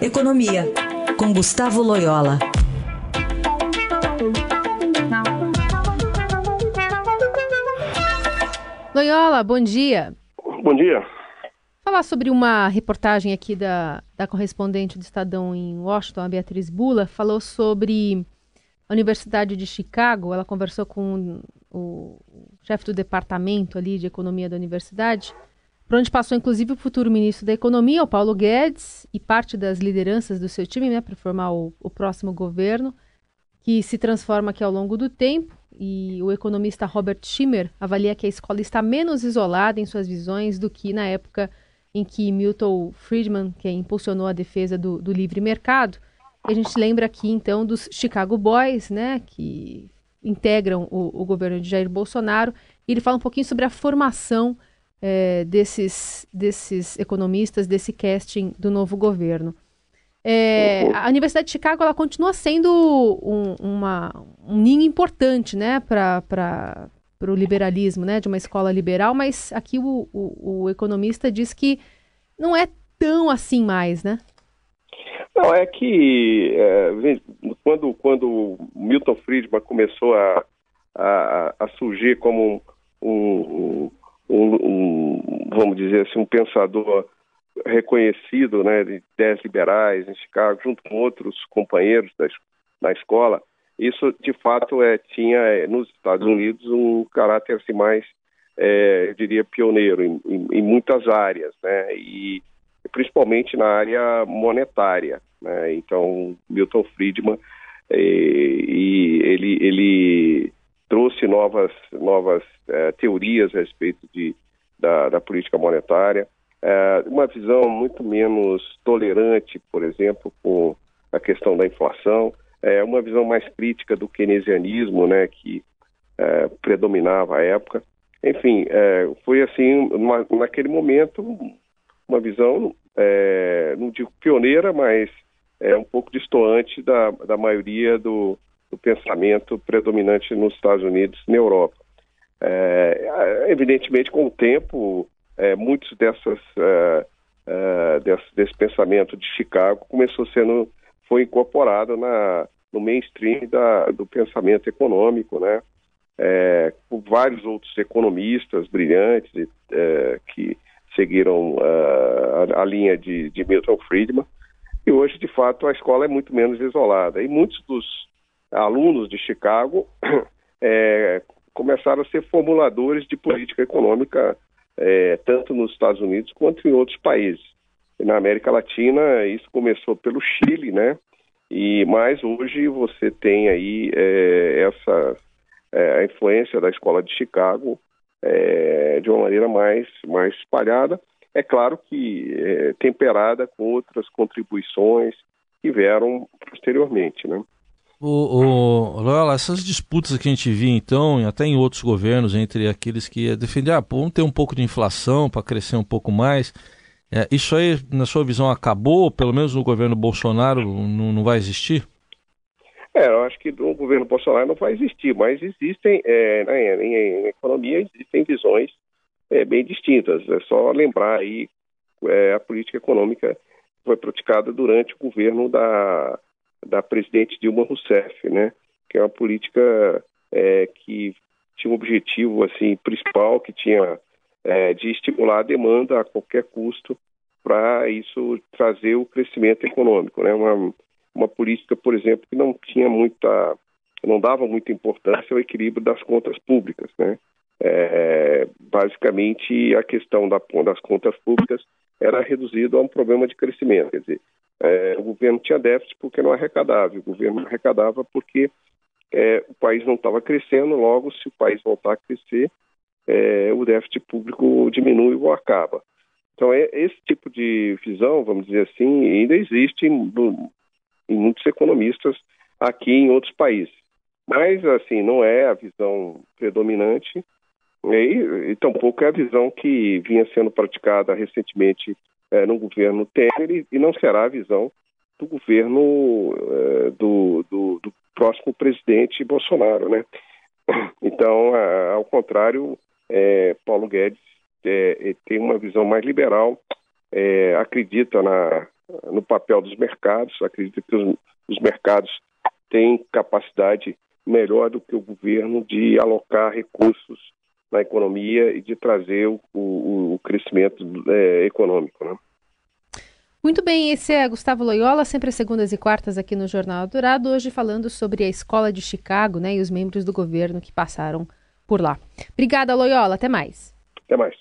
Economia, com Gustavo Loyola. Loyola, bom dia. Bom dia. Falar sobre uma reportagem aqui da, da correspondente do Estadão em Washington, a Beatriz Bula, falou sobre a Universidade de Chicago. Ela conversou com o chefe do departamento ali de economia da universidade, por onde passou inclusive o futuro ministro da Economia, o Paulo Guedes, e parte das lideranças do seu time, né, para formar o, o próximo governo, que se transforma aqui ao longo do tempo. E o economista Robert Schimmer avalia que a escola está menos isolada em suas visões do que na época em que Milton Friedman, que impulsionou a defesa do, do livre mercado. A gente lembra aqui então dos Chicago Boys, né, que integram o, o governo de Jair Bolsonaro. E ele fala um pouquinho sobre a formação é, desses, desses economistas, desse casting do novo governo. É, a Universidade de Chicago ela continua sendo um, uma, um ninho importante né, para o liberalismo, né, de uma escola liberal, mas aqui o, o, o, economista diz que não é tão assim mais, né? Não, é que é, quando, quando Milton Friedman começou a, a, a surgir como um, um, um, vamos dizer assim, um pensador reconhecido né, de ideias liberais em Chicago, junto com outros companheiros da, da escola, isso de fato é, tinha é, nos Estados Unidos um caráter assim, mais, é, eu diria, pioneiro em, em, em, muitas áreas, né, e principalmente na área monetária. Né, então, Milton Friedman, e, e ele, ele trouxe novas, novas é, teorias a respeito de, da, da política monetária, é, uma visão muito menos tolerante, por exemplo, com a questão da inflação, é, uma visão mais crítica do keynesianismo, né, que é, predominava à época. Enfim, é, foi assim, uma, naquele momento, uma visão, é, não digo pioneira, mas é um pouco distoante da, da maioria do, do pensamento predominante nos Estados Unidos e na Europa. É, evidentemente, com o tempo, é, muitos dessas é, é, desse, desse, pensamento de Chicago começou sendo foi incorporado na no mainstream da, do pensamento econômico, né? É, por vários outros economistas brilhantes é, que seguiram a, a, linha de, de Milton Friedman e hoje de fato a escola é muito menos isolada e muitos dos alunos de Chicago é, começaram a ser formuladores de política econômica é, tanto nos Estados Unidos quanto em outros países. Na América Latina, isso começou pelo Chile, né? E mais hoje você tem aí é, essa é, a influência da escola de Chicago é, de uma maneira mais mais espalhada. É claro que é, temperada com outras contribuições que vieram posteriormente, né? O, o, Loyola, essas disputas que a gente via então, até em outros governos, entre aqueles que ia defender, ah, vamos ter um pouco de inflação para crescer um pouco mais. É, isso aí, na sua visão, acabou? Pelo menos no governo Bolsonaro não, não vai existir? É, eu acho que no governo Bolsonaro não vai existir, mas existem, é, né, em, em, economia, existem visões é, bem distintas. É só lembrar aí é, a política econômica que foi praticada durante o governo da da presidente Dilma Rousseff, né? Que é uma política é, que tinha um objetivo assim principal, que tinha é, de estimular a demanda a qualquer custo para isso trazer o crescimento econômico, né? Uma, uma política, por exemplo, que não tinha muita, não dava muita importância ao equilíbrio das contas públicas, né? É, basicamente, a questão da, das contas públicas era reduzida a um problema de crescimento, quer dizer, é, o governo tinha déficit porque não arrecadava, o governo arrecadava porque é, o país não estava crescendo, logo, se o país voltar a crescer, é, o déficit público diminui ou acaba. Então, é, esse tipo de visão, vamos dizer assim, ainda existe em, em muitos economistas aqui em outros países. Mas, assim, não é a visão predominante e, e tampouco é a visão que vinha sendo praticada recentemente é, no governo Temer e, não será a visão do governo é, do, do, do, próximo presidente Bolsonaro, né? Então, a, ao contrário, é, Paulo Guedes tem uma visão mais liberal, acredita na, no papel dos mercados. Acredito que os, os mercados têm capacidade melhor do que o governo de alocar recursos na economia e de trazer o, o, o crescimento é, econômico. Né? Muito bem, esse é Gustavo Loyola, sempre às segundas e quartas aqui no Jornal Dourado, hoje falando sobre a Escola de Chicago né, e os membros do governo que passaram por lá. Obrigada, Loyola, até mais. Até mais.